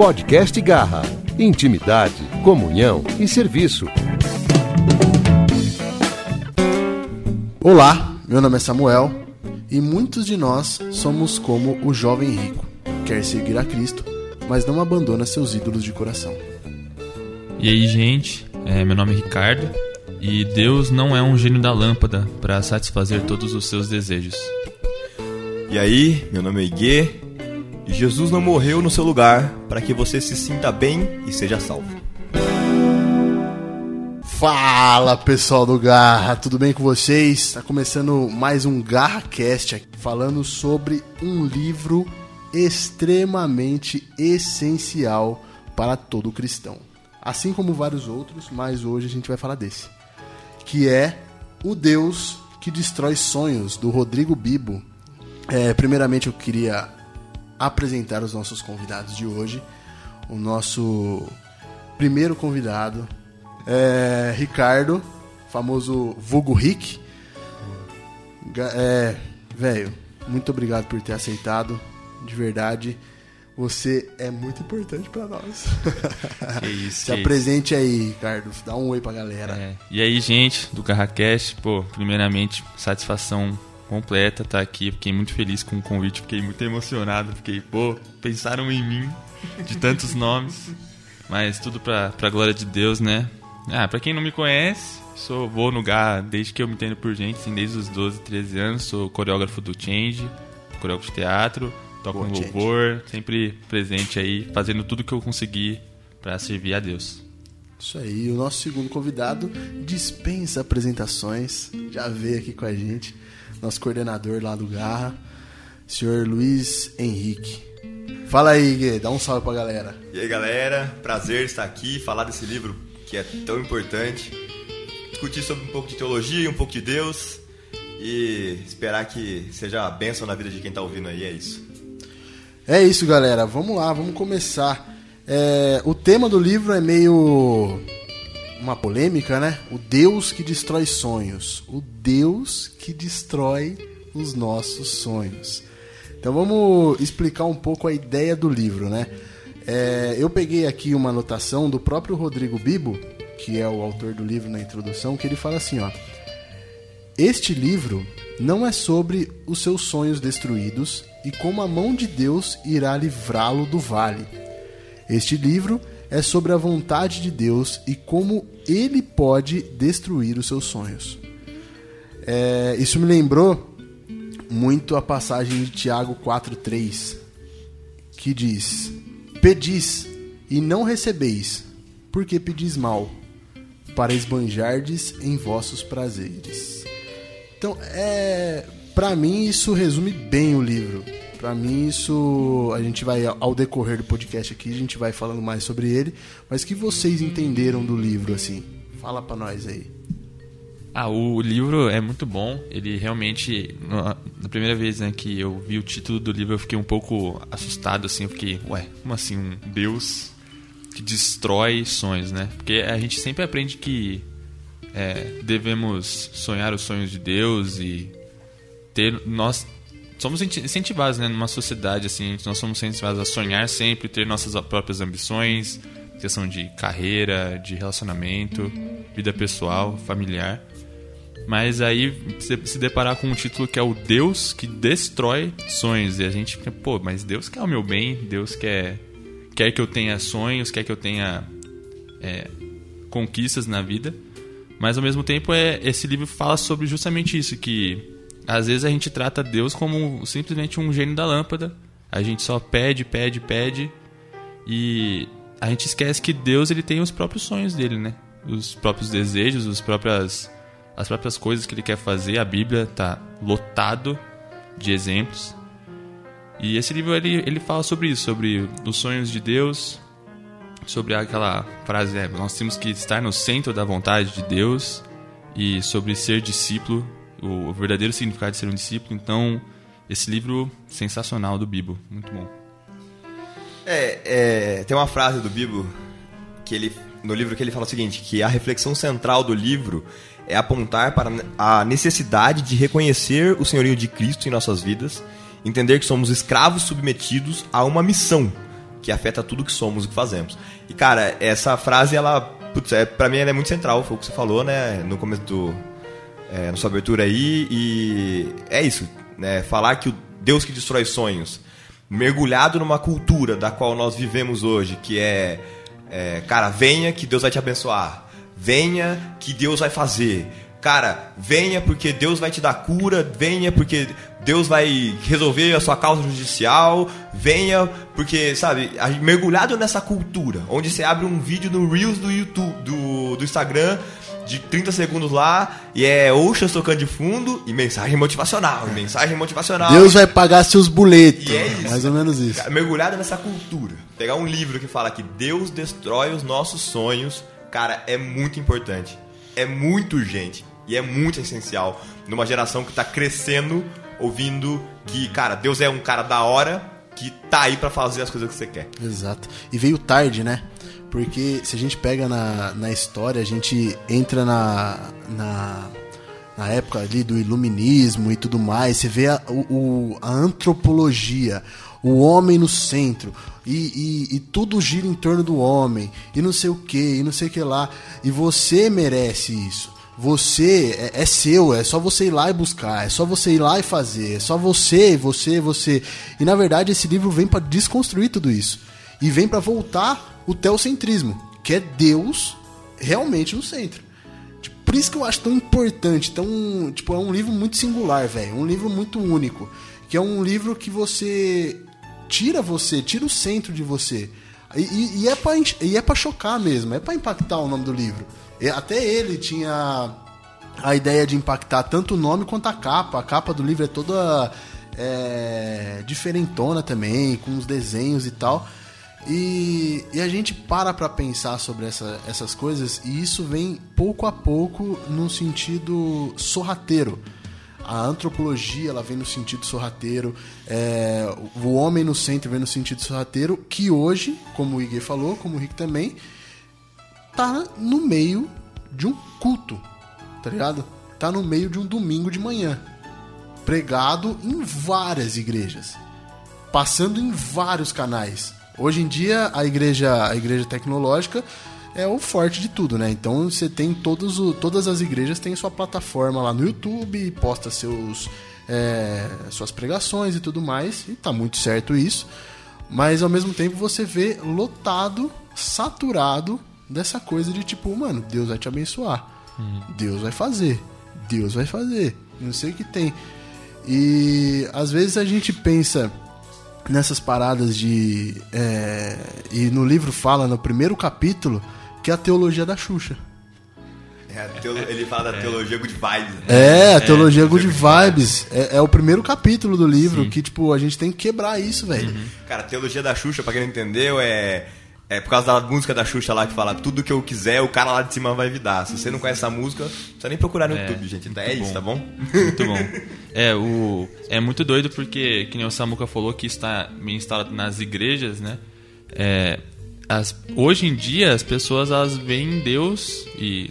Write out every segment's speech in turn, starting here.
Podcast Garra. Intimidade, comunhão e serviço. Olá, meu nome é Samuel e muitos de nós somos como o jovem rico. Quer seguir a Cristo, mas não abandona seus ídolos de coração. E aí, gente, é, meu nome é Ricardo e Deus não é um gênio da lâmpada para satisfazer todos os seus desejos. E aí, meu nome é Iguê e Jesus não morreu no seu lugar para que você se sinta bem e seja salvo. Fala pessoal do Garra, tudo bem com vocês? Está começando mais um Garra Cast falando sobre um livro extremamente essencial para todo cristão. Assim como vários outros, mas hoje a gente vai falar desse, que é O Deus que Destrói Sonhos, do Rodrigo Bibo. É, primeiramente eu queria apresentar os nossos convidados de hoje. O nosso primeiro convidado é Ricardo, famoso Vulgo Rick. É, velho, muito obrigado por ter aceitado, de verdade. Você é muito importante para nós. Que isso, Se que apresente aí, Ricardo. Dá um oi pra galera. É, e aí, gente do CarraCast, pô, primeiramente, satisfação completa estar aqui. Fiquei muito feliz com o convite, fiquei muito emocionado. Fiquei, pô, pensaram em mim, de tantos nomes. Mas tudo pra, pra glória de Deus, né? Ah, pra quem não me conhece, sou vou no Garra desde que eu me entendo por gente, assim, desde os 12, 13 anos. Sou coreógrafo do Change, coreógrafo de teatro, toco Change. louvor, sempre presente aí, fazendo tudo que eu consegui pra servir a Deus. Isso aí, o nosso segundo convidado dispensa apresentações, já veio aqui com a gente, nosso coordenador lá do Garra, senhor Luiz Henrique. Fala aí, Gui, dá um salve pra galera. E aí, galera, prazer estar aqui falar desse livro que é tão importante. Discutir sobre um pouco de teologia, um pouco de Deus e esperar que seja a bênção na vida de quem tá ouvindo aí, é isso. É isso, galera, vamos lá, vamos começar. É, o tema do livro é meio uma polêmica, né? O Deus que destrói sonhos. O Deus que destrói os nossos sonhos. Então vamos explicar um pouco a ideia do livro, né? É, eu peguei aqui uma anotação do próprio Rodrigo Bibo, que é o autor do livro na introdução, que ele fala assim, ó. Este livro não é sobre os seus sonhos destruídos e como a mão de Deus irá livrá-lo do vale. Este livro é sobre a vontade de Deus e como ele pode destruir os seus sonhos. É, isso me lembrou muito a passagem de Tiago 4,3, que diz: Pedis e não recebeis, porque pedis mal, para esbanjardes em vossos prazeres. Então, é, para mim isso resume bem o livro. Para mim isso a gente vai ao decorrer do podcast aqui, a gente vai falando mais sobre ele, mas que vocês entenderam do livro assim? Fala para nós aí. Ah, o livro é muito bom. Ele realmente, na primeira vez né, que eu vi o título do livro, eu fiquei um pouco assustado, assim. Eu fiquei, ué, como assim um Deus que destrói sonhos, né? Porque a gente sempre aprende que é, devemos sonhar os sonhos de Deus e ter nós somos incenti- incentivados, né, numa sociedade assim, nós somos incentivados a sonhar sempre, ter nossas próprias ambições, questão de carreira, de relacionamento, vida pessoal, familiar. Mas aí se deparar com um título que é o Deus que destrói sonhos. E a gente fica, pô, mas Deus quer o meu bem, Deus quer, quer que eu tenha sonhos, quer que eu tenha é, conquistas na vida. Mas ao mesmo tempo é, esse livro fala sobre justamente isso, que às vezes a gente trata Deus como simplesmente um gênio da lâmpada. A gente só pede, pede, pede. E a gente esquece que Deus ele tem os próprios sonhos dele, né? Os próprios desejos, os próprias, as próprias coisas que ele quer fazer. A Bíblia tá lotado de exemplos. E esse livro ele, ele fala sobre isso, sobre os sonhos de Deus, sobre aquela frase, é, nós temos que estar no centro da vontade de Deus e sobre ser discípulo, o verdadeiro significado de ser um discípulo. Então, esse livro sensacional do Bibo, muito bom. É, é, tem uma frase do Bibo que ele no livro que ele fala o seguinte, que a reflexão central do livro é apontar para a necessidade de reconhecer o senhorio de Cristo em nossas vidas, entender que somos escravos submetidos a uma missão que afeta tudo que somos e que fazemos. E, cara, essa frase, ela, putz, é, pra mim, ela é muito central, foi o que você falou, né, no começo do. É, sua abertura aí, e é isso, né, falar que o Deus que destrói sonhos, mergulhado numa cultura da qual nós vivemos hoje, que é, é cara, venha que Deus vai te abençoar, venha que Deus vai fazer, cara, venha porque Deus vai te dar cura, venha porque Deus vai resolver a sua causa judicial, venha porque, sabe, mergulhado nessa cultura, onde você abre um vídeo no Reels do YouTube, do, do Instagram, de 30 segundos lá, e é Oceans tocando de fundo, e mensagem motivacional, e mensagem motivacional. Deus vai pagar seus boletos. E é isso. Mais ou menos isso. Mergulhado nessa cultura. Pegar um livro que fala que Deus destrói os nossos sonhos, cara, é muito importante. É muito urgente. E é muito essencial numa geração que está crescendo ouvindo que, cara, Deus é um cara da hora que tá aí para fazer as coisas que você quer. Exato. E veio tarde, né? Porque se a gente pega na, na história, a gente entra na, na, na época ali do iluminismo e tudo mais, você vê a, o, a antropologia, o homem no centro, e, e, e, tudo gira em torno do homem, e não sei o que, e não sei o que lá, e você merece isso. Você é, é, seu, é só você ir lá e buscar, é só você ir lá e fazer, é só você, você, você. E na verdade esse livro vem para desconstruir tudo isso e vem para voltar o teocentrismo, que é Deus realmente no centro. Tipo, por isso que eu acho tão importante, tão, tipo, é um livro muito singular, velho, um livro muito único, que é um livro que você tira você, tira o centro de você. E, e, e é para e é para chocar mesmo, é para impactar o nome do livro. Até ele tinha a ideia de impactar tanto o nome quanto a capa. A capa do livro é toda é, diferentona também, com os desenhos e tal. E, e a gente para para pensar sobre essa, essas coisas e isso vem pouco a pouco num sentido sorrateiro. A antropologia ela vem no sentido sorrateiro, é, o homem no centro vem no sentido sorrateiro, que hoje, como o Igor falou, como o Rick também, tá no meio de um culto, tá ligado? Tá no meio de um domingo de manhã. Pregado em várias igrejas. Passando em vários canais. Hoje em dia, a igreja, a igreja tecnológica é o forte de tudo, né? Então você tem todos o, todas as igrejas têm sua plataforma lá no YouTube, posta seus é, suas pregações e tudo mais, e tá muito certo isso. Mas ao mesmo tempo você vê lotado, saturado dessa coisa de tipo, mano, Deus vai te abençoar. Uhum. Deus vai fazer. Deus vai fazer. Não sei o que tem. E às vezes a gente pensa nessas paradas de. É, e no livro fala, no primeiro capítulo, que é a teologia da Xuxa. É, teolo... ele fala da é. teologia good vibes. Né? É, a teologia é, good vibes. É, é, o primeiro capítulo do livro Sim. que, tipo, a gente tem que quebrar isso, velho. Uhum. Cara, a teologia da Xuxa, pra quem não entendeu, é é por causa da música da Xuxa lá que fala tudo que eu quiser, o cara lá de cima vai me dar. Se você não conhece essa música, não precisa nem procurar no é, YouTube, gente. Então é bom. isso, tá bom? Muito bom. É, o, é muito doido porque, que nem o Samuca falou, que está meio instalado nas igrejas, né? É, as, hoje em dia, as pessoas elas veem Deus e,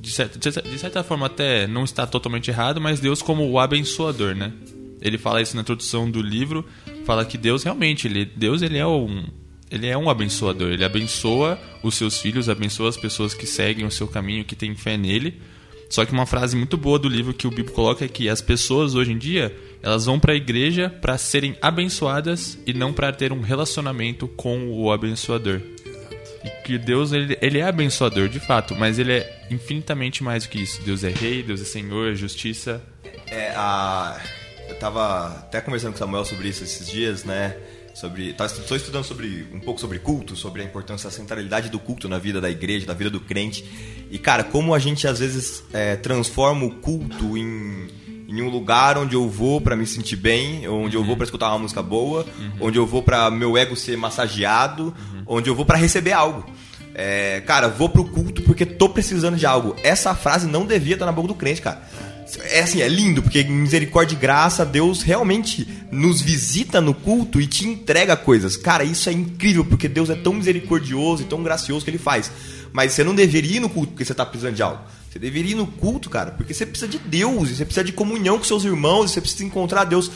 de certa, de certa forma, até não está totalmente errado, mas Deus como o abençoador, né? Ele fala isso na introdução do livro, fala que Deus realmente, ele, Deus ele é um ele é um abençoador. Ele abençoa os seus filhos, abençoa as pessoas que seguem o seu caminho, que têm fé nele. Só que uma frase muito boa do livro que o Bibo coloca é que as pessoas hoje em dia elas vão para a igreja para serem abençoadas e não para ter um relacionamento com o abençoador. E que Deus ele, ele é abençoador de fato, mas ele é infinitamente mais do que isso. Deus é rei, Deus é Senhor, é justiça. É, a... eu tava até conversando com o Samuel sobre isso esses dias, né? Sobre tá, estou estudando sobre um pouco sobre culto, sobre a importância, a centralidade do culto na vida da igreja, da vida do crente. E cara, como a gente às vezes é, transforma o culto em, em um lugar onde eu vou para me sentir bem, onde uhum. eu vou para escutar uma música boa, uhum. onde eu vou para meu ego ser massageado, uhum. onde eu vou para receber algo. É, cara, vou pro culto porque tô precisando de algo. Essa frase não devia estar na boca do crente, cara. É assim, é lindo, porque misericórdia e graça, Deus realmente nos visita no culto e te entrega coisas. Cara, isso é incrível, porque Deus é tão misericordioso e tão gracioso que ele faz. Mas você não deveria ir no culto porque você está precisando de algo. Você deveria ir no culto, cara, porque você precisa de Deus, você precisa de comunhão com seus irmãos, você precisa encontrar Deus.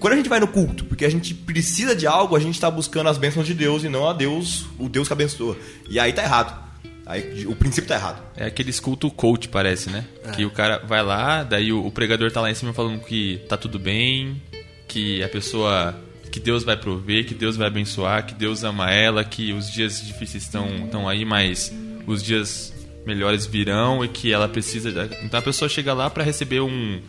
quando a gente vai no culto, porque a gente precisa de algo, a gente está buscando as bênçãos de Deus e não a Deus, o Deus que abençoa. E aí tá errado. Aí o princípio tá errado. É aquele culto coach, parece, né? É. Que o cara vai lá, daí o, o, pregador tá lá em cima falando que tá tudo bem, que a pessoa. que Deus vai prover, que Deus vai abençoar, que Deus ama ela, que os dias difíceis estão, estão aí, mas os dias melhores virão e que ela precisa. Então a pessoa chega lá para receber um,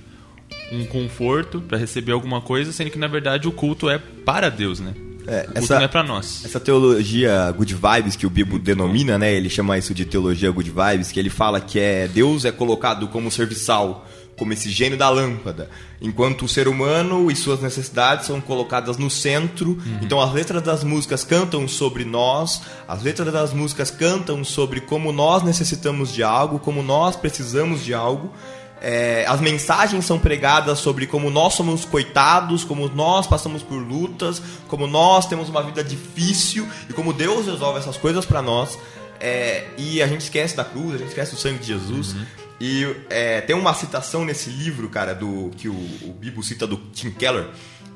um conforto, para receber alguma coisa, sendo que na verdade o culto é para Deus, né? É, essa, não é para nós. Essa teologia good vibes que o Bibo denomina, né? Ele chama isso de teologia good vibes, que ele fala que é Deus é colocado como serviçal, como esse gênio da lâmpada, enquanto o ser humano e suas necessidades são colocadas no centro. Uhum. Então as letras das músicas cantam sobre nós, as letras das músicas cantam sobre como nós necessitamos de algo, como nós precisamos de algo. É, as mensagens são pregadas sobre como nós somos coitados, como nós passamos por lutas, como nós temos uma vida difícil e como Deus resolve essas coisas para nós. É, e a gente esquece da cruz, a gente esquece do sangue de Jesus. Uhum. E é, tem uma citação nesse livro, cara, do que o, o Bibo cita do Tim Keller,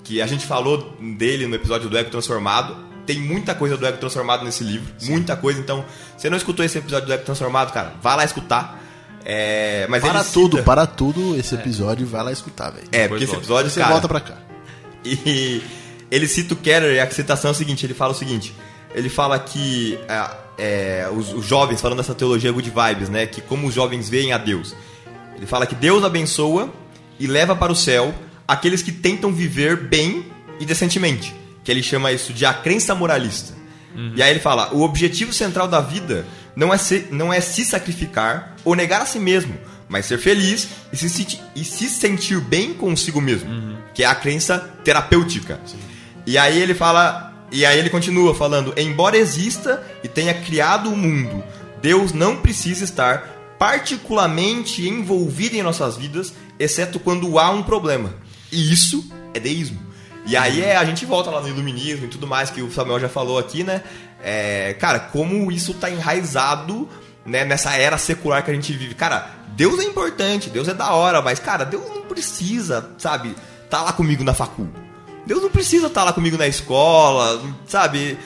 que a gente falou dele no episódio do Ego Transformado. Tem muita coisa do Ego Transformado nesse livro, Sim. muita coisa. Então, você não escutou esse episódio do Ego Transformado, cara, vá lá escutar é, mas para tudo, cita... para tudo esse episódio, é. vai lá escutar, velho. É, porque esse episódio, Você cara, volta pra cá. E ele cita o Keller e a citação é o seguinte, ele fala o seguinte, ele fala que é, é, os, os, jovens, falando dessa teologia good vibes, né, que como os jovens veem a Deus. Ele fala que Deus abençoa e leva para o céu aqueles que tentam viver bem e decentemente, que ele chama isso de a crença moralista. Uhum. E aí ele fala, o objetivo central da vida não é, se, não é se sacrificar ou negar a si mesmo, mas ser feliz e se, e se sentir bem consigo mesmo, uhum. que é a crença terapêutica. Sim. E aí ele fala, e aí ele continua falando, embora exista e tenha criado o mundo, Deus não precisa estar particularmente envolvido em nossas vidas, exceto quando há um problema. E isso é deísmo. E aí é, a gente volta lá no iluminismo e tudo mais que o Samuel já falou aqui, né? É, cara, como isso tá enraizado né, nessa era secular que a gente vive. Cara, Deus é importante, Deus é da hora, mas, cara, Deus não precisa, sabe, tá lá comigo na facul. Deus não precisa estar tá lá comigo na escola, sabe?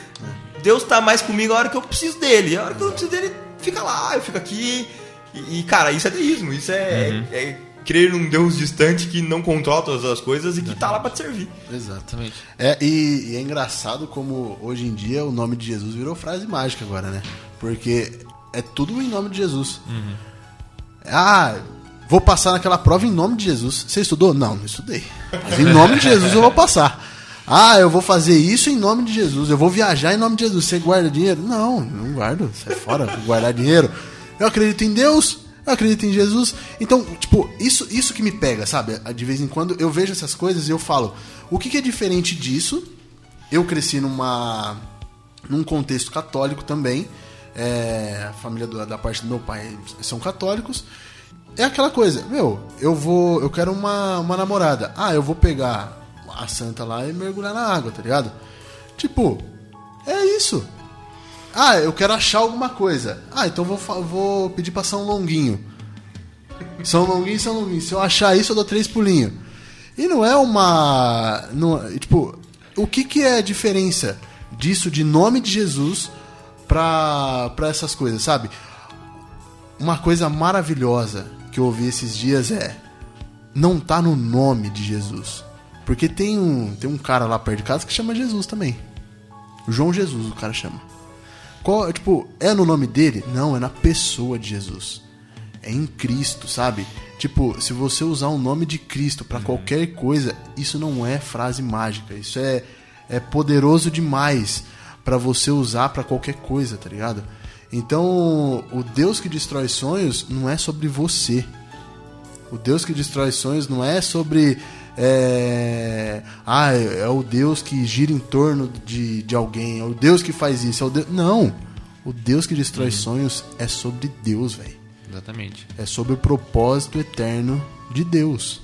Deus tá mais comigo a hora que eu preciso dele. A hora que eu preciso dele, fica lá, eu fico aqui. E, e cara, isso é deísmo, isso é, uhum. é, é crer num Deus distante que não controla todas as coisas e que está lá para te servir. Exatamente. É, e, e, é engraçado como hoje em dia o nome de Jesus virou frase mágica agora, né? Porque é tudo em nome de Jesus. Uhum. Ah, vou passar naquela prova em nome de Jesus. Você estudou? Não, não estudei. Mas em nome de Jesus eu vou passar. Ah, eu vou fazer isso em nome de Jesus. Eu vou viajar em nome de Jesus. Você guarda dinheiro? Não, não guardo. Sai fora, guardar dinheiro. Eu acredito em Deus eu acredito em Jesus. Então, tipo, isso, isso que me pega, sabe? De vez em quando eu vejo essas coisas e eu falo, o que, que é diferente disso? Eu cresci numa num contexto católico também. É, a família do, da parte do meu pai são católicos. É aquela coisa, meu, eu vou. Eu quero uma, uma namorada. Ah, eu vou pegar a santa lá e mergulhar na água, tá ligado? Tipo, é isso. Ah, eu quero achar alguma coisa. Ah, então vou, vou pedir pra São Longuinho. São Longuinho, São Longuinho. Se eu achar isso, eu dou três pulinhos. E não é uma. Não, tipo, o que, que é a diferença disso de nome de Jesus pra, pra essas coisas, sabe? Uma coisa maravilhosa que eu ouvi esses dias é. Não tá no nome de Jesus. Porque tem um, tem um cara lá perto de casa que chama Jesus também. João Jesus, o cara chama. Qual, tipo, é no nome dele? Não, é na pessoa de Jesus. É em Cristo, sabe? Tipo, se você usar o nome de Cristo para uhum. qualquer coisa, isso não é frase mágica. Isso é, é poderoso demais para você usar para qualquer coisa, tá ligado? Então, o Deus que destrói sonhos não é sobre você. O Deus que destrói sonhos não é sobre é, ah, é, o Deus que gira em torno de, de alguém, é o Deus que faz isso, é o Deus... Não! O Deus que destrói uhum. sonhos é sobre Deus, velho. Exatamente. É sobre o propósito eterno de Deus.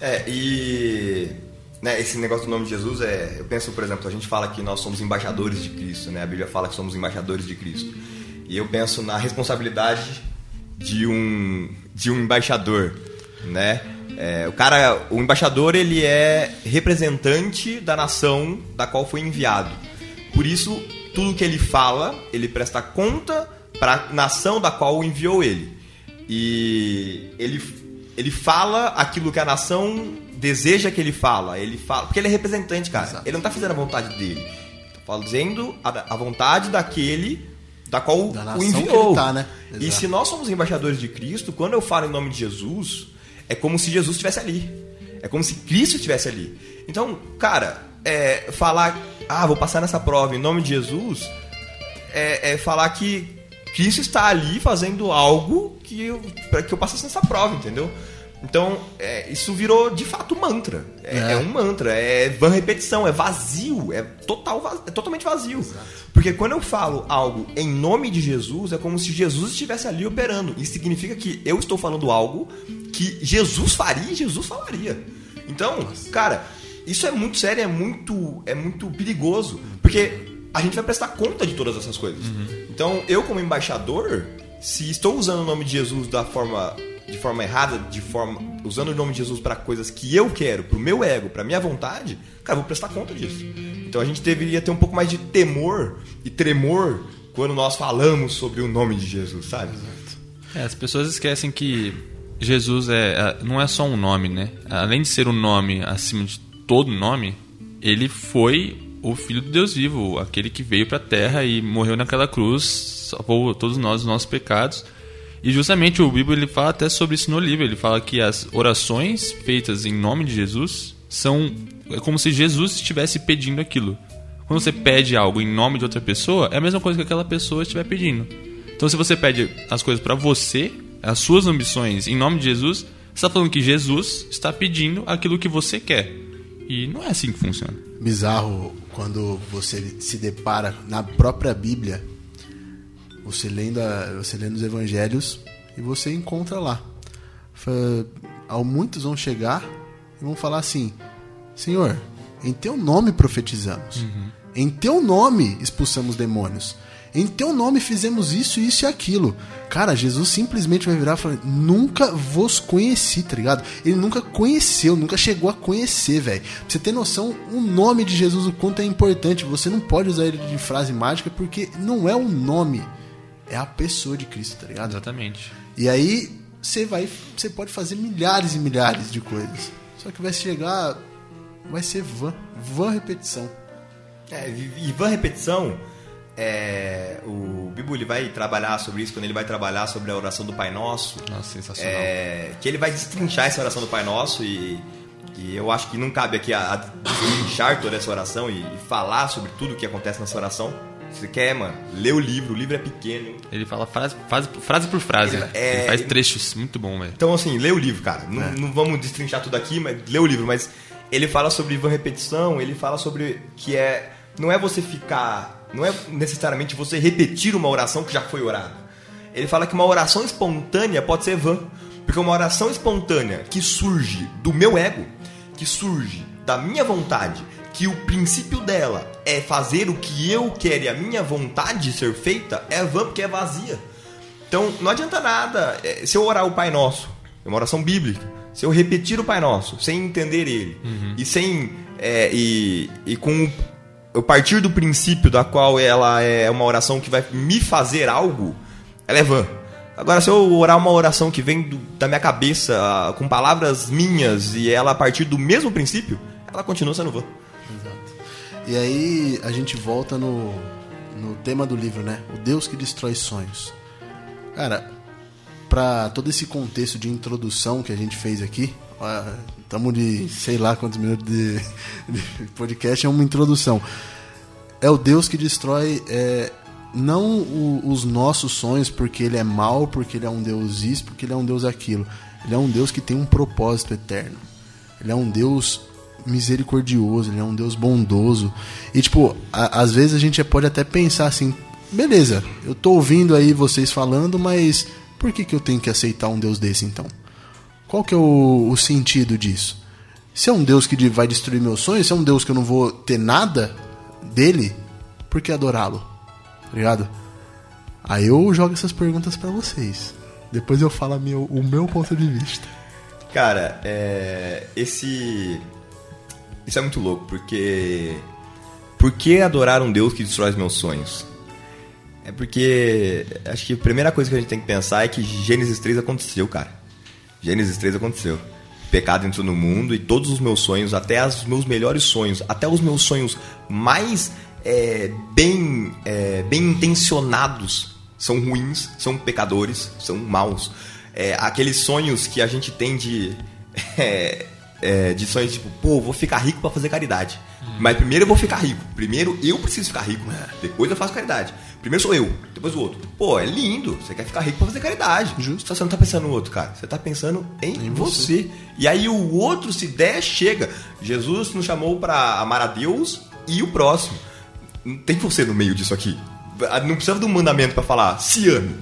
É, e né, esse negócio do nome de Jesus é. Eu penso, por exemplo, a gente fala que nós somos embaixadores de Cristo, né? A Bíblia fala que somos embaixadores de Cristo. E eu penso na responsabilidade de um, de um embaixador, né? É, o cara, o embaixador, ele é representante da nação da qual foi enviado. Por isso, tudo que ele fala, ele presta conta para a nação da qual enviou ele. E ele, ele fala aquilo que a nação deseja que ele fala. Ele fala, porque ele é representante, cara. Exato. Ele não tá fazendo a vontade dele. Ele tá fazendo a, a vontade daquele da qual Da o enviou. tá, né? E se nós somos embaixadores de Cristo, quando eu falo em nome de Jesus, é como se Jesus estivesse ali. É como se Cristo estivesse ali. Então, cara, é, falar, ah, vou passar nessa prova em nome de Jesus, é, é falar que Cristo está ali fazendo algo que eu, para que eu passasse nessa prova, entendeu? Então, é, isso virou de fato mantra. É, É. é um mantra, é van repetição, é vazio, é, total, va- é totalmente vazio. Porque quando eu falo algo em nome de Jesus, é como se Jesus estivesse ali operando. Isso significa que eu estou falando algo que Jesus faria e Jesus falaria. Então, cara, isso é muito sério, é muito, é muito perigoso. Porque a gente vai prestar conta de todas essas coisas. Então, eu como embaixador, se estou usando o nome de Jesus da forma de forma errada, de forma usando o nome de Jesus para coisas que eu quero, pro meu ego, pra minha vontade, cara, eu vou prestar conta disso. Então a gente deveria ter um pouco mais de temor e tremor quando nós falamos sobre o nome de Jesus, sabe? É, as pessoas esquecem que Jesus é, é- não é só um nome, né? Além de ser um nome acima de todo nome, ele foi o Filho do Deus vivo, aquele que veio para a Terra e morreu naquela cruz, salvou todos nós dos nossos pecados. E justamente o Bíblia ele fala até sobre isso no livro. Ele fala que as orações feitas em nome de Jesus são é como se Jesus estivesse pedindo aquilo. Quando você pede algo em nome de outra pessoa, é a mesma coisa que aquela pessoa estiver pedindo. Então, se você pede as coisas para você, as suas ambições em nome de Jesus, você está falando que Jesus está pedindo aquilo que você quer. E não é assim que funciona. Bizarro quando você se depara na própria Bíblia, você lendo, a- você lendo os evangelhos e você encontra lá. Ao muitos vão chegar e vão falar assim: Senhor, em teu nome profetizamos. Em teu nome expulsamos demônios. Em teu nome fizemos isso, isso e aquilo. Cara, Jesus simplesmente vai virar e falar: Nunca vos conheci, tá ligado? Ele nunca conheceu, nunca chegou a conhecer, velho. Pra você ter noção, o nome de Jesus, o quanto é importante. Você não pode usar ele de frase mágica porque não é o nome, é a pessoa de Cristo, tá ligado? Exatamente. E aí você vai, você pode fazer milhares e milhares de coisas. Só que vai chegar, vai ser van, van repetição. É, e van repetição, é, o Bibo ele vai trabalhar sobre isso quando ele vai trabalhar sobre a oração do Pai Nosso. Nossa, sensacional. É, que ele vai destrinchar essa oração do Pai Nosso e, e eu acho que não cabe aqui a, a destrinchar toda essa oração e, e falar sobre tudo o que acontece nessa oração. Se você quer, mano, lê o livro, o livro é pequeno. Ele fala frase, frase, frase por frase. Ele- Ele, é, faz ele- trechos muito bom, velho. Então, assim, lê o livro, cara. Não, não vamos destrinchar tudo aqui, mas lê o livro. Mas ele fala sobre van repetição, ele fala sobre que é. Não é você ficar. Não é necessariamente você repetir uma oração que já foi orada. Ele fala que uma oração espontânea pode ser vã. Porque uma oração espontânea que surge do meu ego, que surge da minha vontade, que o princípio dela é fazer o que eu quero e a minha vontade ser feita, é vã porque é vazia. Então, não adianta nada. é, Se eu orar o Pai Nosso, é uma oração bíblica, se eu repetir o Pai Nosso, sem entender ele, e sem. é, e, e com. Eu partir do princípio da qual ela é uma oração que vai me fazer algo, ela é vã. Agora, se eu orar uma oração que vem do- da minha cabeça, ah, com palavras minhas, e ela a partir do mesmo princípio, ela continua sendo vã. E aí a gente volta no, no tema do livro, né? O Deus que destrói sonhos. Cara, pra todo esse contexto de introdução que a gente fez aqui, estamos de sei lá quantos minutos de, de podcast, é uma introdução. É o Deus que destrói é, não o- os nossos sonhos porque ele é mau, porque ele é um Deus isso, porque ele é um Deus aquilo. Ele é um Deus que tem um propósito eterno. Ele é um Deus misericordioso, ele é um Deus bondoso. E, tipo, a- às vezes a gente pode até pensar assim: beleza, eu tô ouvindo aí vocês falando, mas por que, que eu tenho que aceitar um Deus desse então? Qual que é o, o sentido disso? Se é um Deus que vai destruir meus sonhos, se é um Deus que eu não vou ter nada dele, por que adorá-lo? Tá ligado? Aí eu jogo essas perguntas pra vocês. Depois eu falo meu- o meu ponto de vista. Cara, é, esse. Isso é muito louco, porque. Por que adorar um Deus que destrói os meus sonhos? É porque. Acho que a primeira coisa que a gente tem que pensar é que Gênesis 3 aconteceu, cara. Gênesis 3 aconteceu. Pecado entrou no mundo e todos os meus sonhos, até os meus melhores sonhos, até os meus sonhos mais é, bem, é, bem intencionados, são ruins, são pecadores, são maus. É, aqueles sonhos que a gente tem de. é, é, de sonhos tipo, pô, vou ficar rico para fazer caridade. Mas primeiro eu vou ficar rico. Primeiro eu preciso ficar rico. Depois eu faço caridade. Primeiro sou eu, depois o outro. Pô, é lindo. Você quer ficar rico pra fazer caridade. Justo. Só você não tá pensando no outro, cara. Você tá pensando em, Em você. você. E aí o outro, se der, chega. Jesus nos chamou para amar a Deus e o próximo. Tem você no meio disso aqui. Não precisa de um mandamento pra falar, se ame.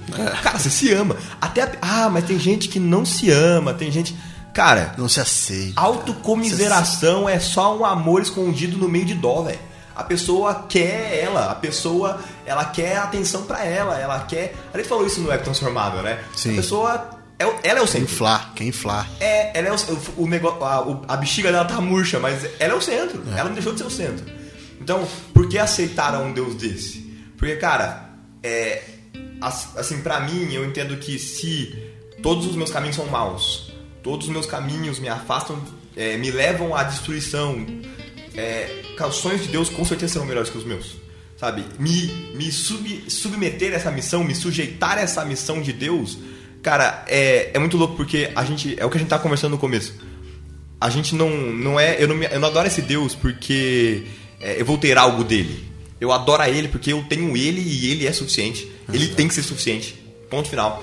Cara, você se ama. Até a- Ah, mas tem gente que não se ama, tem gente. Cara, Não se aceita. autocomiseração é só um amor escondido no meio de dó, velho. A pessoa quer ela, a pessoa ela quer atenção pra ela, ela quer. A gente falou isso no Eco Transformável, né? Sim. A pessoa. é ela é o Quem centro. inflar, quem inflar. É, ela é o, o negócio, a, a bexiga dela tá murcha, mas ela é o centro. Ela não deixou de ser o centro. Então, por que aceitaram um Deus desse? Porque, cara, é, as- assim, pra mim, eu entendo que se todos os meus caminhos são maus, todos os meus caminhos me afastam, é, me levam à destruição, é, os sonhos de Deus com certeza serão melhores que os meus. Sabe? Me, me sub, submeter a essa missão, me sujeitar a essa missão de Deus, cara, é, é muito louco porque a gente. É o que a gente tá conversando no começo. A gente não, não é. Eu não, me- eu não adoro esse Deus porque é, eu vou ter algo dele. Eu adoro a ele porque eu tenho ele e ele é suficiente. Ele tem que ser suficiente. Ponto final.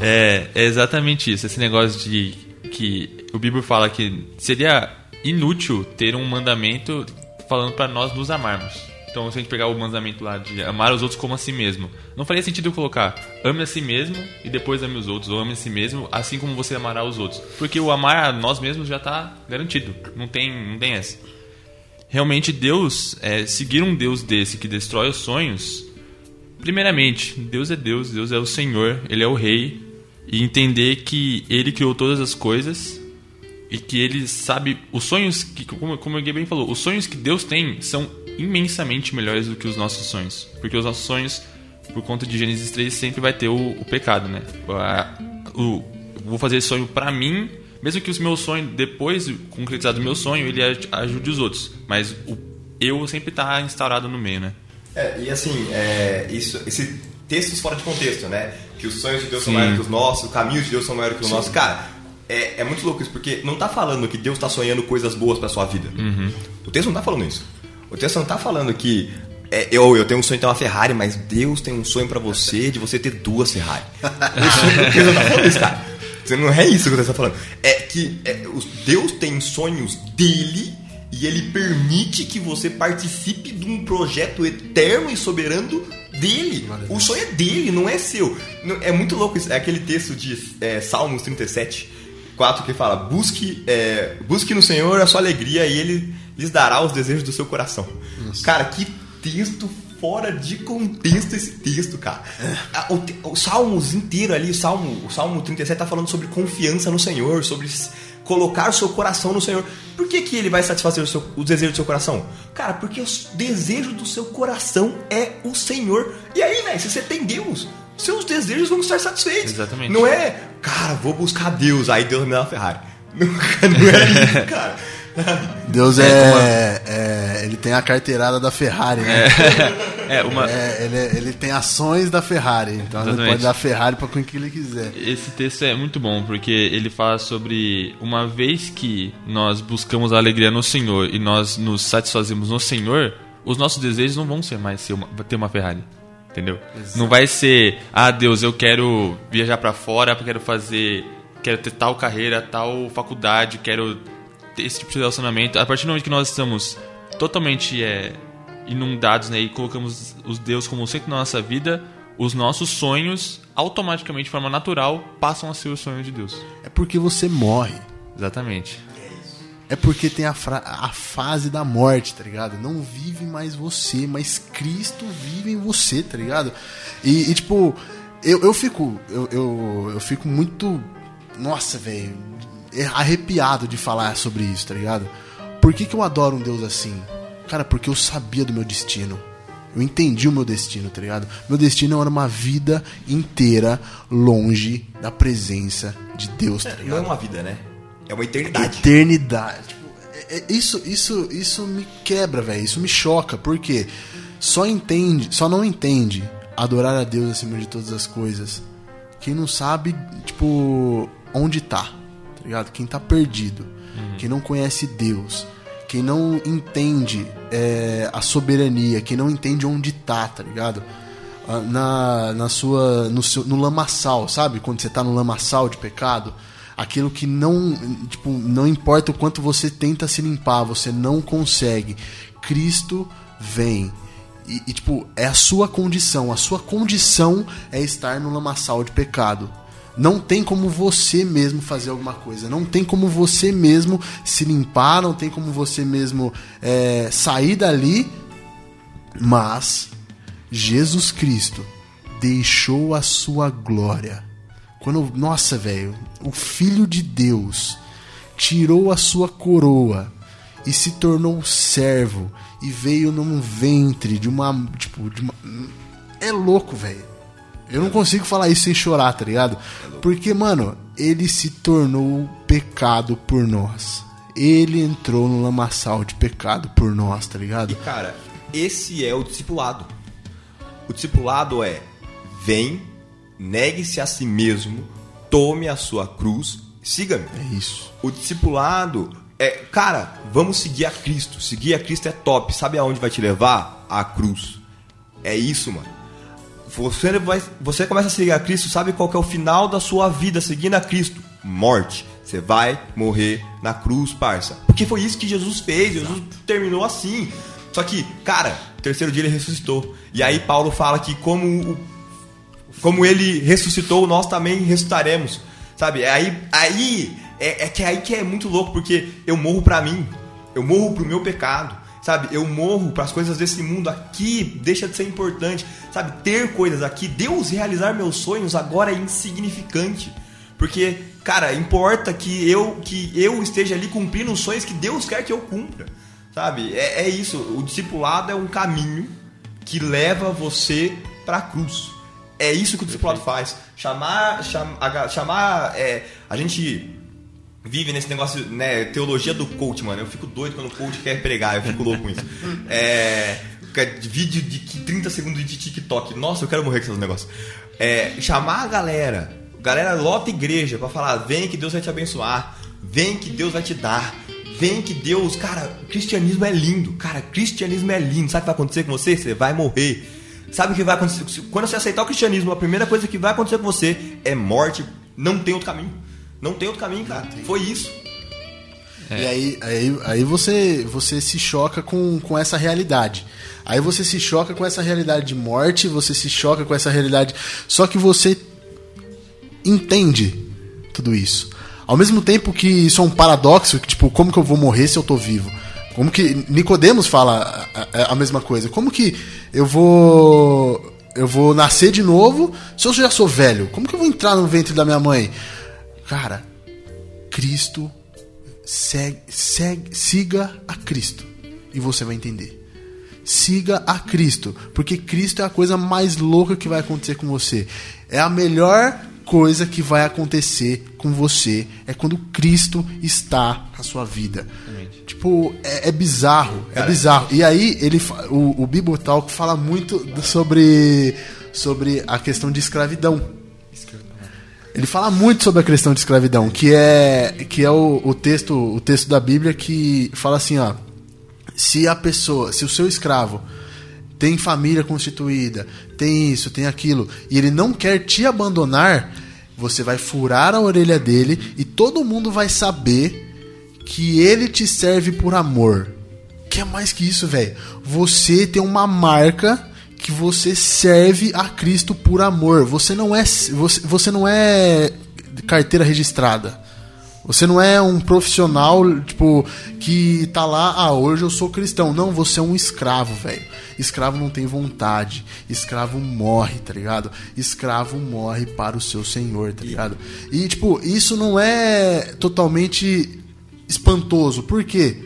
É, é exatamente isso. Esse negócio de que o Bíblia fala que seria inútil ter um mandamento falando pra nós nos amarmos. Então, se a gente pegar o mandamento lá de amar os outros como a si mesmo, não faria sentido eu colocar ame a si mesmo e depois ame os outros, ou ame a si mesmo assim como você amará os outros. Porque o amar a nós mesmos já tá garantido. Não tem, não tem essa. Realmente, Deus, é, seguir um Deus desse que destrói os sonhos, Primeiramente, Deus é Deus, Deus é o Senhor, Ele é o Rei, e entender que Ele criou todas as coisas e que Ele sabe os sonhos que, como, o bem falou, os sonhos que Deus tem são imensamente melhores do que os nossos sonhos, porque os nossos sonhos, por conta de Gênesis 3, sempre vai ter o, o pecado, né? A- o, vou fazer sonho pra mim, mesmo que os meus sonhos, depois de concretizado o meu sonho, ele aj- ajude os outros, mas o eu sempre tá instaurado no meio, né? É, e assim, é, isso, esse textos fora de contexto, né? Que os sonhos de Deus são Sim. maiores que os nossos, os caminhos de Deus são maiores que os nossos. Cara, é, é muito louco isso, porque não tá falando que Deus tá sonhando coisas boas pra sua vida. O texto não tá falando isso. O texto não tá falando que é, eu, eu tenho um sonho de ter uma Ferrari, mas Deus tem um sonho pra você de você ter duas Ferrari. o texto não tá falando isso, cara. Você Não é isso que o texto tá falando. É que é, Deus tem sonhos dele e ele permite que você participe de um projeto eterno e soberano dele. O sonho é dele, não é seu. É muito louco isso. É aquele texto de é, Salmos 37, 4 que fala: busque, é, busque no Senhor a sua alegria e ele lhes dará os desejos do seu coração. Cara, que texto fora de contexto esse texto, cara. Ah, O, o Salmos inteiro ali, o Salmo, o Salmo 37 tá falando sobre confiança no Senhor, sobre colocar o seu coração no Senhor. Por que, que ele vai satisfazer o, seu, o desejo do seu coração? Cara, porque o desejo do seu coração é o Senhor. E aí, velho, se você tem Deus, seus desejos vão estar satisfeitos. Exatamente. Não é, cara, vou buscar Deus, aí Deus me dá uma Ferrari. Não, não é isso, cara. Deus é, é- Ele tem a carteirada da Ferrari, né? É, uma, É, ele, ele tem ações da Ferrari, então ele Exatamente. pode dar Ferrari pra quem que ele quiser. Esse texto é muito bom porque ele fala sobre uma vez que nós buscamos a alegria no Senhor e nós nos satisfazemos no Senhor, os nossos desejos não vão ser mais ser uma- ter uma Ferrari. Entendeu? Não vai ser, ah, Deus, eu quero viajar pra fora, quero fazer, quero ter tal carreira, tal faculdade, quero esse tipo de relacionamento. A partir do momento que nós estamos totalmente é, inundados né, e colocamos os Deus como o centro da nossa vida, os nossos sonhos automaticamente, de forma natural, passam a ser os sonhos de Deus. É porque você morre. Exatamente. É porque tem a, a fase da morte, tá ligado? Não vive mais você, mas Cristo vive em você, tá ligado? E, e, tipo, eu, eu fico. Eu, eu, eu fico muito. Nossa, velho. Arrepiado de falar sobre isso, tá ligado? Por que, que eu adoro um Deus assim? Cara, porque eu sabia do meu destino. Eu entendi o meu destino, tá ligado? Meu destino era uma vida inteira longe da presença de Deus, tá ligado? Não é uma vida, né? É uma eternidade. Eternidade. É- é- isso, isso, isso me quebra, velho. Isso me choca, porque só entende, só não entende adorar a Deus acima de todas as coisas. Quem não sabe, tipo, onde tá, tá ligado? Quem tá perdido, quem não conhece Deus, quem não entende é, a soberania, quem não entende onde tá, tá ligado? Ah, Na, na sua, no, seu, no lamaçal, sabe? Quando você tá no lamaçal de pecado, aquilo que não, tipo, não importa o quanto você tenta se limpar, você não consegue. Cristo vem. E, e, tipo, é a sua condição. A sua condição é estar no lamaçal de pecado. Não tem como você mesmo fazer alguma coisa. Não tem como você mesmo se limpar. Não tem como você mesmo é, sair dali. Mas Jesus Cristo deixou a sua glória. Quando, nossa, velho, o Filho de Deus tirou a sua coroa e se tornou servo e veio num ventre de uma, tipo, de uma é louco, velho. Eu não consigo falar isso sem chorar, tá ligado? Porque, mano, ele se tornou pecado por nós. Ele entrou no lamaçal de pecado por nós, tá ligado? E cara, esse é o discipulado. O discipulado é: vem, negue-se a si mesmo, tome a sua cruz, siga-me. É isso. O discipulado é, cara, vamos seguir a Cristo. Seguir a Cristo é top. Sabe aonde vai te levar? A cruz. É isso, mano. Você, vai, você começa a seguir a Cristo, sabe qual é o final da sua vida seguindo a Cristo? Morte. Você vai morrer na cruz, parça. Porque foi isso que Jesus fez. Jesus terminou assim. Só que, cara, terceiro dia ele ressuscitou. E aí Paulo fala que como como ele ressuscitou, nós também ressuscitaremos. Sabe? É Aí, aí é, é que é aí que é muito louco, porque eu morro pra mim. Eu morro pro meu pecado. Sabe? Eu morro para as coisas desse mundo aqui, deixa de ser importante. Sabe? Ter coisas aqui, Deus realizar meus sonhos agora é insignificante. Porque, cara, importa que eu que eu esteja ali cumprindo os sonhos que Deus quer que eu cumpra. Sabe? É, é isso. O discipulado é um caminho que leva você para a cruz. É isso que o discipulado faz. Chamar, cham, a, chamar, é, a gente vive nesse negócio, né, teologia do coach, mano. Eu fico doido quando o coach quer pregar, eu fico louco com isso. É, vídeo de 30 segundos de TikTok. Nossa, eu quero morrer com esses negócios. É, chamar a galera, galera lota igreja para falar, vem que Deus vai te abençoar, vem que Deus vai te dar. Vem que Deus, cara, cristianismo é lindo. Cara, cristianismo é lindo. Sabe o que vai acontecer com você? Você vai morrer. Sabe o que vai acontecer? Quando você aceitar o cristianismo, a primeira coisa que vai acontecer com você é morte. Não tem outro caminho. Não tem outro caminho, cara. Foi isso. E aí, aí, aí você, você se choca com, com essa realidade. Aí você se choca com essa realidade de morte, você se choca com essa realidade. Só que você entende tudo isso. Ao mesmo tempo que isso é um paradoxo, que tipo, como que eu vou morrer se eu tô vivo? Como que Nicodemos fala a, a, a mesma coisa? Como que eu vou eu vou nascer de novo se eu já sou velho? Como que eu vou entrar no ventre da minha mãe? Cara, Cristo segue, segue, siga a Cristo e você vai entender. Siga a Cristo, porque Cristo é a coisa mais louca que vai acontecer com você. É a melhor coisa que vai acontecer com você é quando Cristo está na sua vida. Tipo, é, é bizarro, é Cara. bizarro. E aí ele o, o Bible Talk fala muito sobre sobre a questão de escravidão. Ele fala muito sobre a questão de escravidão, que é que é o, o texto o texto da Bíblia que fala assim, ó, se a pessoa, se o seu escravo tem família constituída, tem isso, tem aquilo, e ele não quer te abandonar, você vai furar a orelha dele e todo mundo vai saber que ele te serve por amor. Que é mais que isso, velho. Você tem uma marca que você serve a Cristo por amor. Você não é você, você não é carteira registrada. Você não é um profissional, tipo, que tá lá, ah, hoje eu sou cristão. Não, você é um escravo, velho. Escravo não tem vontade. Escravo morre, tá ligado? Escravo morre para o seu senhor, tá ligado? E, tipo, isso não é totalmente espantoso. Por quê?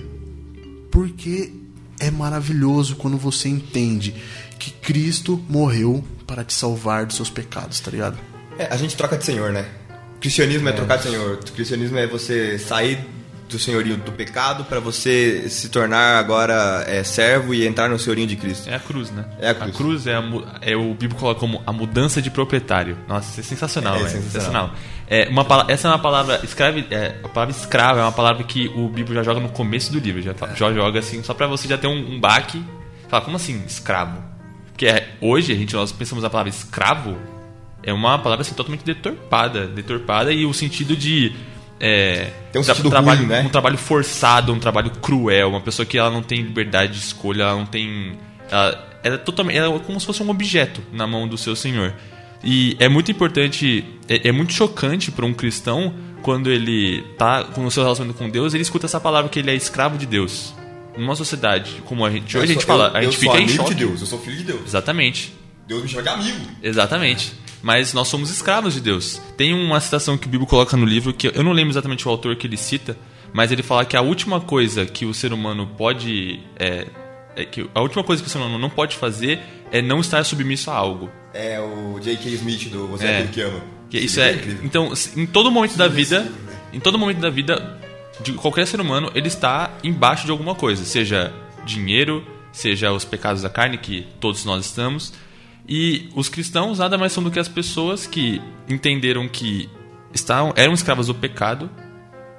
Porque é maravilhoso quando você entende que Cristo morreu para te salvar dos seus pecados, tá ligado? É, a gente troca de senhor, né? Cristianismo é, trocar de senhor. Cristianismo é você sair do senhorio do pecado para você se tornar agora é, servo e entrar no senhorinho de Cristo. É a cruz, né? É a cruz. é, a é o Bíblia coloca como a mudança de proprietário. Nossa, isso é sensacional, É, velho. sensacional. sensacional. É, uma essa é uma palavra escrave, é, a palavra escravo é uma palavra que o Bíblia já joga no começo do livro, já, fa- já joga assim, só pra você já ter um, um baque. Fala, como assim, escravo? Porque é, hoje a gente nós pensamos a palavra escravo é uma palavra assim totalmente deturpada, deturpada e o sentido de é, Tem um sentido trabalho, ruim, né? um trabalho forçado, um trabalho cruel, uma pessoa que ela não tem liberdade de escolha, ela não tem. Ela, ela é totalmente. Ela é como se fosse um objeto na mão do seu senhor. E é muito importante, é, é muito chocante para um cristão quando ele tá com o seu relacionamento com Deus, ele escuta essa palavra que ele é escravo de Deus. Numa sociedade como a gente. Hoje a gente sou- fala, eu- a gente eu fica sou em amigo choque. de Deus, eu sou filho de Deus. Exatamente. Deus me chama de amigo. Exatamente. Mas nós somos escravos de Deus. Tem uma citação que o Bíblia coloca no livro que eu não lembro exatamente o autor que ele cita, mas ele fala que a última coisa que o ser humano pode. É, é que a última coisa que o ser humano não pode fazer é não estar submisso a algo. É o J.K. Smith do Você é, É. aquele que ama. Que isso livro é. incrível. Então, se- em todo momento da vida, em todo momento da vida de qualquer ser humano, ele está embaixo de alguma coisa, seja dinheiro, seja os pecados da carne que todos nós estamos. E os cristãos nada mais são do que as pessoas que entenderam que estavam, eram escravas do pecado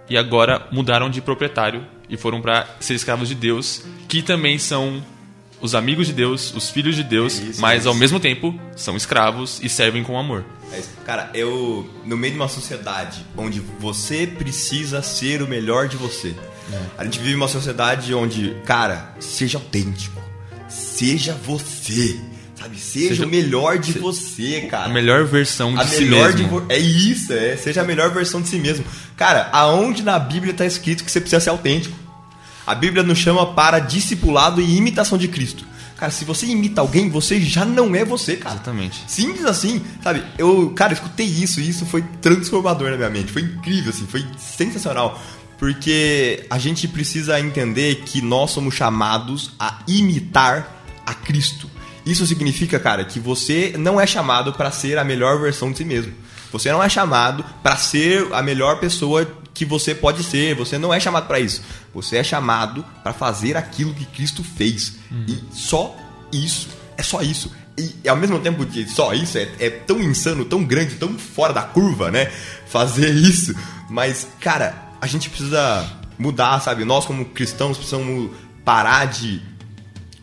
e agora mudaram de proprietário e foram para ser escravos de Deus, que também são os amigos de Deus, os filhos de Deus, É isso, mas é ao mesmo tempo são escravos e servem com amor. É isso. Cara, eu. No meio de uma sociedade onde você precisa ser o melhor de você. A gente vive uma sociedade onde, cara, seja autêntico. Seja você. Sabe? Seja, Seja- o melhor de você, cara. A melhor versão de A si melhor mesmo. de É isso, é. Seja a melhor versão de si mesmo. Cara, aonde na Bíblia está escrito que você precisa ser autêntico? A Bíblia nos chama para discipulado e imitação de Cristo. Cara, se você imita alguém, você já não é você, cara. Exatamente. Simples assim, sabe? Eu, cara, escutei isso e isso foi transformador na minha mente. Foi incrível, assim, foi sensacional. Porque a gente precisa entender que nós somos chamados a imitar a Cristo. Isso significa, cara, que você não é chamado para ser a melhor versão de si mesmo. Você não é chamado para ser a melhor pessoa que você pode ser. Você não é chamado para isso. Você é chamado para fazer aquilo que Cristo fez. E só isso. É só isso. E ao mesmo tempo que só isso é, é tão insano, tão grande, tão fora da curva, né? Fazer isso. Mas, cara, a gente precisa mudar, sabe? Nós, como cristãos, precisamos parar de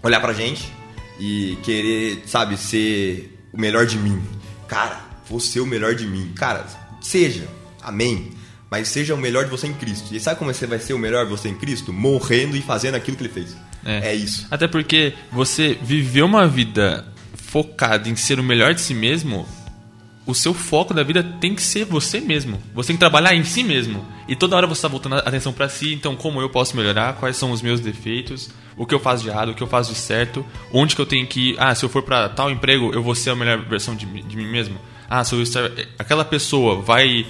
olhar pra gente e querer, sabe, ser o melhor de mim. Cara, vou ser o melhor de mim. Cara, seja, amém. Mas seja o melhor de você em Cristo. E sabe como você vai ser o melhor de você em Cristo? Morrendo e fazendo aquilo que ele fez. É, isso. Até porque você viver uma vida focada em ser o melhor de si mesmo, o seu foco da vida tem que ser você mesmo. Você tem que trabalhar em si mesmo. E toda hora você está voltando a atenção para si. Então, como eu posso melhorar? Quais são os meus defeitos? O que eu faço de errado? O que eu faço de certo? Onde que eu tenho que ir? Ah, se eu for para tal emprego, eu vou ser a melhor versão de, mim- de mim mesmo. Ah, se eu estar... aquela pessoa vai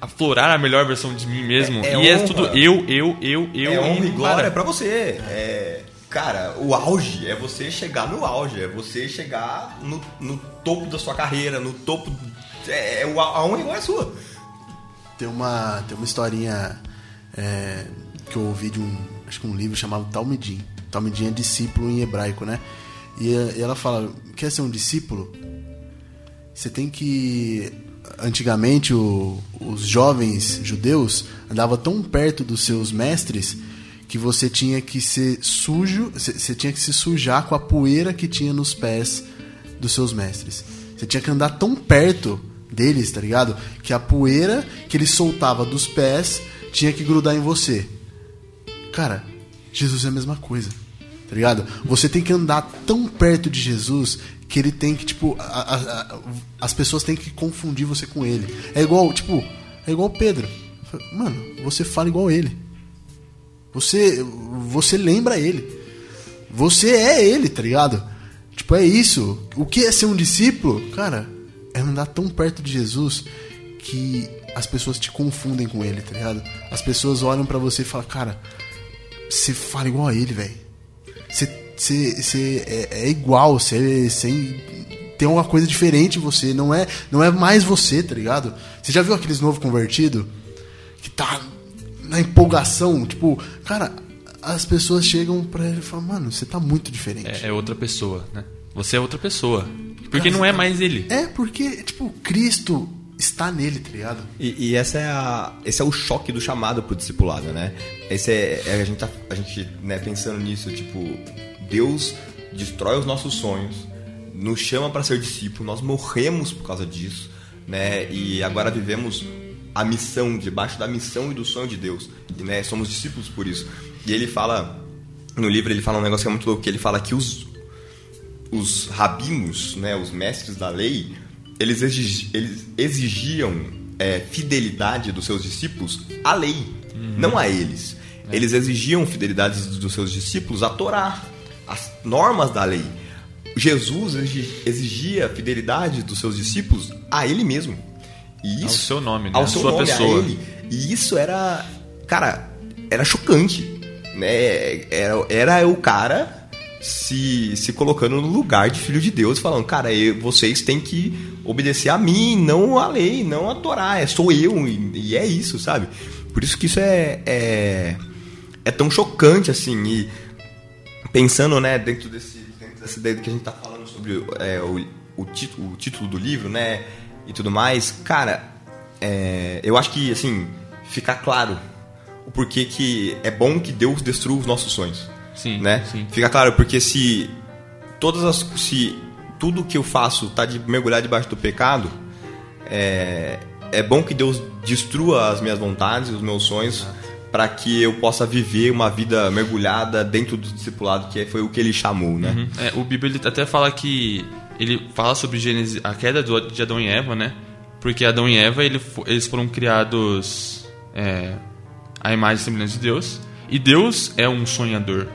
aflorar a melhor versão de mim mesmo. É- é e é honra. tudo eu, eu, eu, eu. é honra e glória pra você. É, cara, o auge é você chegar no auge, é você chegar no, no topo da sua carreira, no topo. É, é o- a honra e glória é sua. Tem uma, tem uma historinha é, que eu ouvi de um, acho que um livro chamado Talmidim. Talmidim é discípulo em hebraico, né? E, e ela fala, quer ser um discípulo? Você tem que... Antigamente, o- os jovens judeus andavam tão perto dos seus mestres que você tinha que ser sujo, você tinha que se sujar com a poeira que tinha nos pés dos seus mestres. Você tinha que andar tão perto deles, tá ligado? Que a poeira que ele soltava dos pés tinha que grudar em você. Cara, Jesus é a mesma coisa, tá ligado? Você tem que andar tão perto de Jesus que ele tem que, tipo, a- a- a- as pessoas têm que confundir você com ele. É igual, tipo, é igual Pedro. Mano, você fala igual ele. Você, você lembra ele. Você é ele, tá ligado? Tipo, é isso. O que é ser um discípulo? Cara, é andar tão perto de Jesus que as pessoas te confundem com ele, tá ligado? As pessoas olham para você e falam, cara, você fala igual a ele, velho. Você, é, é igual, você, você tem uma coisa diferente em você, não é, não é mais você, tá ligado? Você já viu aqueles novo convertido que tá na empolgação, tipo, cara, as pessoas chegam pra ele e falam, mano, você tá muito diferente. É, é outra pessoa, né? Você é outra pessoa. Porque não é mais ele. É, porque, tipo, Cristo está nele, tá ligado? E, e essa é a, esse é o choque do chamado pro discipulado, né? Esse é, é a gente tá, a gente, né, pensando nisso, tipo, Deus destrói os nossos sonhos, nos chama para ser discípulo, nós morremos por causa disso, né? E agora vivemos a missão, debaixo da missão e do sonho de Deus, e, né? Somos discípulos por isso. E ele fala no livro ele fala um negócio que é muito louco, que ele fala que os os rabinos, né, os mestres da lei, eles, exig, eles exigiam é, fidelidade dos seus discípulos à lei, uhum. não a eles. É. Eles exigiam fidelidade dos seus discípulos à Torá, às normas da lei. Jesus exigia fidelidade dos seus discípulos a ele mesmo. E isso, ao seu nome, né? Ao seu sua nome, pessoa. A ele. E isso era, cara, era chocante. Né? Era, era o cara se, se colocando no lugar de filho de Deus, falando, cara, eu, vocês têm que obedecer a mim, não a lei, não a Torá, é, sou eu, e, e é isso, sabe? Por isso que isso é, é, é tão chocante, assim, e pensando, né, dentro, desse, dentro dessa ideia que a gente tá falando sobre é, o, o, título, o título do livro, né, e tudo mais, cara, é, eu acho que, assim, ficar claro o porquê que é bom que Deus destrua os nossos sonhos. Sim, né? sim. Fica claro, porque se todas as se tudo que eu faço tá de mergulhar debaixo do pecado, é, é bom que Deus destrua as minhas vontades, os meus sonhos, para que eu possa viver uma vida mergulhada dentro do discipulado, que foi o que ele chamou, né? Uhum. É, o Bíblia ele até fala que ele fala sobre Gênesis, a queda de Adão e Eva, né? Porque Adão e Eva ele, eles foram criados é, à imagem e semelhança de Deus, e Deus é um sonhador.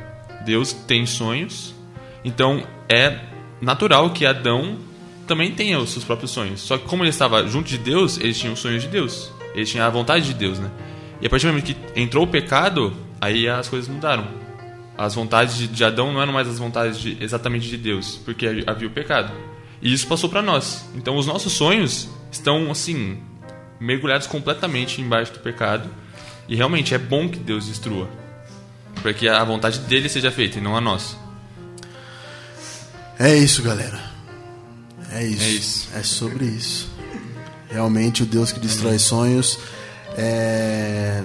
Deus tem sonhos, então é natural que Adão também tenha os seus próprios sonhos. Só que como ele estava junto de Deus, ele tinha os sonhos de Deus. Ele tinha a vontade de Deus, né? E a partir do momento que entrou o pecado, aí as coisas mudaram. As vontades de Adão não eram mais as vontades de, exatamente de Deus, porque havia o pecado. E isso passou para nós. Então os nossos sonhos estão assim mergulhados completamente embaixo do pecado. E realmente é bom que Deus destrua para que a vontade dele seja feita e não a nossa. É isso, galera. É isso. É isso. É sobre isso. Realmente o Deus que destrói sonhos é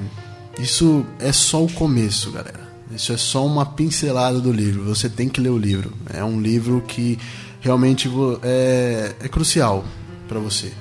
isso é só o começo, galera. Isso é só uma pincelada do livro. Você tem que ler o livro. É um livro que realmente é, é crucial para você.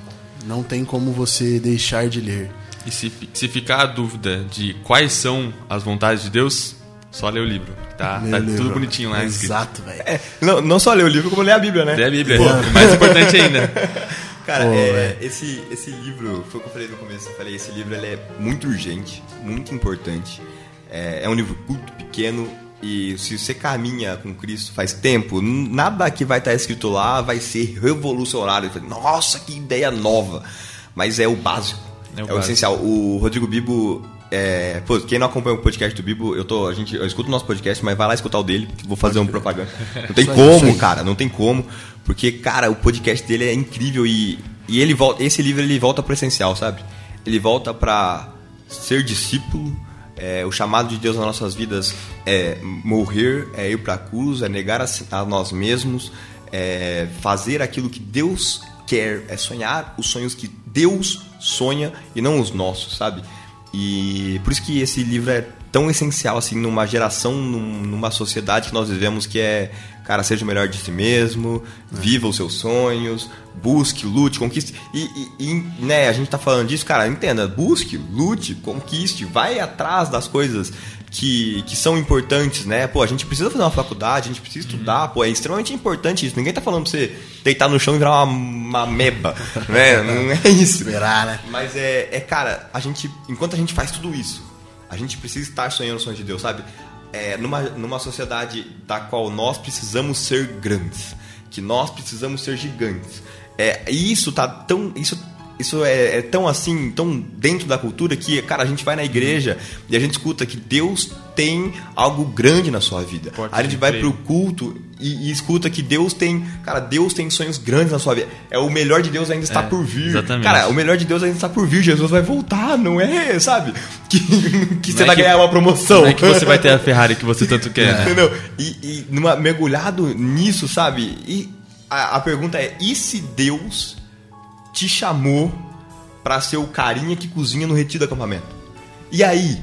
Não tem como você deixar de ler. E se, se ficar a dúvida de quais são as vontades de Deus, só ler o livro. Tá, tá livro. tudo bonitinho lá Exato, velho. É, não, não só ler o livro, como ler a Bíblia, né? Ler a Bíblia. É mais importante ainda. Cara, Pô, é, esse, esse livro, foi o que eu falei no começo, eu falei, esse livro ele é muito urgente, muito importante. É, é um livro curto, pequeno, e se você caminha com Cristo faz tempo, nada que vai estar escrito lá vai ser revolucionário. Nossa, que ideia nova! Mas é o básico, é o, é o essencial. O Rodrigo Bibo é, pô, quem não acompanha o podcast do Bibo, eu tô, a gente, eu escuto o nosso podcast, mas vai lá escutar o dele, vou fazer uma propaganda. Não tem como, cara, não tem como, porque cara, o podcast dele é incrível e, e ele volta, esse livro ele volta pro essencial, sabe? Ele volta para ser discípulo, é, o chamado de Deus nas nossas vidas é morrer, é ir para a cruz, é negar a, a nós mesmos, é fazer aquilo que Deus quer, é sonhar os sonhos que Deus sonha e não os nossos, sabe? E por isso que esse livro é tão essencial assim numa geração, num, numa sociedade que nós vivemos que é, cara, seja o melhor de si mesmo, é. viva os seus sonhos, busque, lute, conquiste. E, e, e, né, a gente tá falando disso, cara, entenda, busque, lute, conquiste, vai atrás das coisas que, que são importantes, né? Pô, a gente precisa fazer uma faculdade, a gente precisa estudar, pô, é extremamente importante isso. Ninguém tá falando pra você deitar no chão e virar uma, uma meba, né? Não é isso. Esperar, né? Mas é, é, cara, a gente, enquanto a gente faz tudo isso, a gente precisa estar sonhando o sonho de Deus, sabe? É, numa, numa sociedade da qual nós precisamos ser grandes, que nós precisamos ser gigantes. É, e isso tá tão. Isso isso é, é, tão assim, tão dentro da cultura que, cara, a gente vai na igreja e a gente escuta que Deus tem algo grande na sua vida. a gente vai pro culto e, e, escuta que Deus tem, cara, Deus tem sonhos grandes na sua vida. É o melhor de Deus ainda está é, por vir. Exatamente. Cara, o melhor de Deus ainda está por vir. Jesus vai voltar, não é, sabe? Que, que você é vai que, ganhar uma promoção. Não é que você vai ter a Ferrari que você tanto quer. Né? Entendeu? E, e numa, mergulhado nisso, sabe? E a, a pergunta é: e se Deus te chamou para ser o carinha que cozinha no retiro do acampamento. E aí?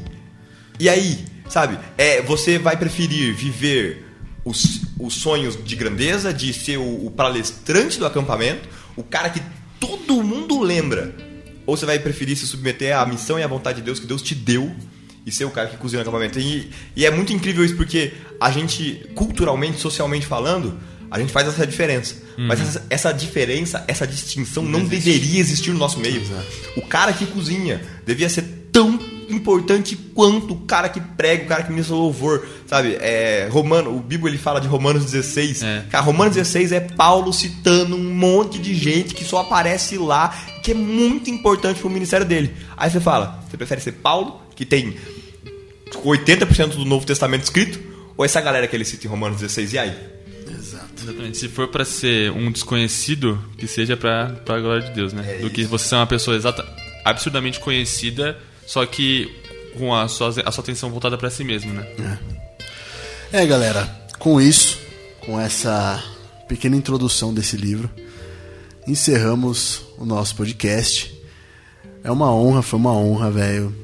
E aí? Sabe? É, você vai preferir viver os, os sonhos de grandeza, de ser o, o palestrante do acampamento, o cara que todo mundo lembra? Ou você vai preferir se submeter à missão e à vontade de Deus que Deus te deu e ser o cara que cozinha no acampamento? E, e é muito incrível isso porque a gente, culturalmente, socialmente falando, a gente faz essa diferença. Uhum. Mas essa, essa, diferença, essa distinção não, não deveria existir no nosso meio. Exato. O cara que cozinha devia ser tão importante quanto o cara que prega, o cara que ministra louvor, sabe? É, Romano, o Bíblia ele fala de Romanos 16. É. Cara, Romanos 16 é Paulo citando um monte de gente que só aparece lá, que é muito importante pro ministério dele. Aí você fala, você prefere ser Paulo, que tem 80% do Novo Testamento escrito, ou essa galera que ele cita em Romanos 16? E aí? Exatamente. Se for para ser um desconhecido, que seja para a glória de Deus, né? É Do que você ser uma pessoa exata, absurdamente conhecida, só que com a sua, a sua atenção voltada para si mesmo, né? É. é, galera, com isso, com essa pequena introdução desse livro, encerramos o nosso podcast. É uma honra, foi uma honra, velho,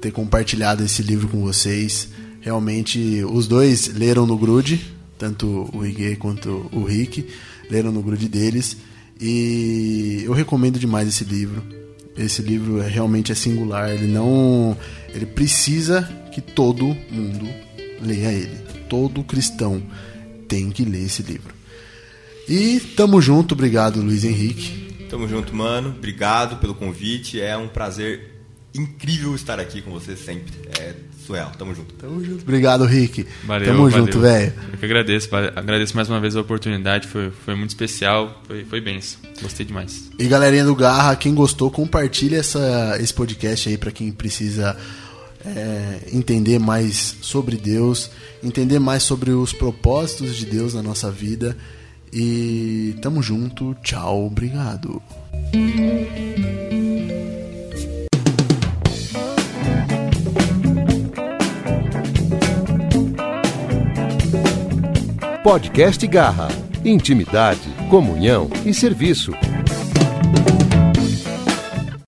ter compartilhado esse livro com vocês. Realmente, os dois leram no Grude, tanto o Iguê quanto o Rick, leram no grude deles. E eu recomendo demais esse livro. Esse livro é, realmente é singular, ele não ele precisa que todo mundo leia ele. Todo cristão tem que ler esse livro. E tamo junto, obrigado Luiz Henrique. Tamo junto, mano. Obrigado pelo convite. É um prazer incrível estar aqui com você sempre. É surreal. Tamo junto. Tamo junto. Obrigado, Rick. Valeu, Tamo valeu. junto, velho. Eu que agradeço. Agradeço mais uma vez a oportunidade. Foi, foi muito especial. Foi, foi benção. Gostei demais. E galerinha do Garra, quem gostou, compartilha essa, esse podcast aí para quem precisa é, entender mais sobre Deus, entender mais sobre os propósitos de Deus na nossa vida. E tamo junto. Tchau. Obrigado. Podcast Garra. Intimidade, comunhão e serviço.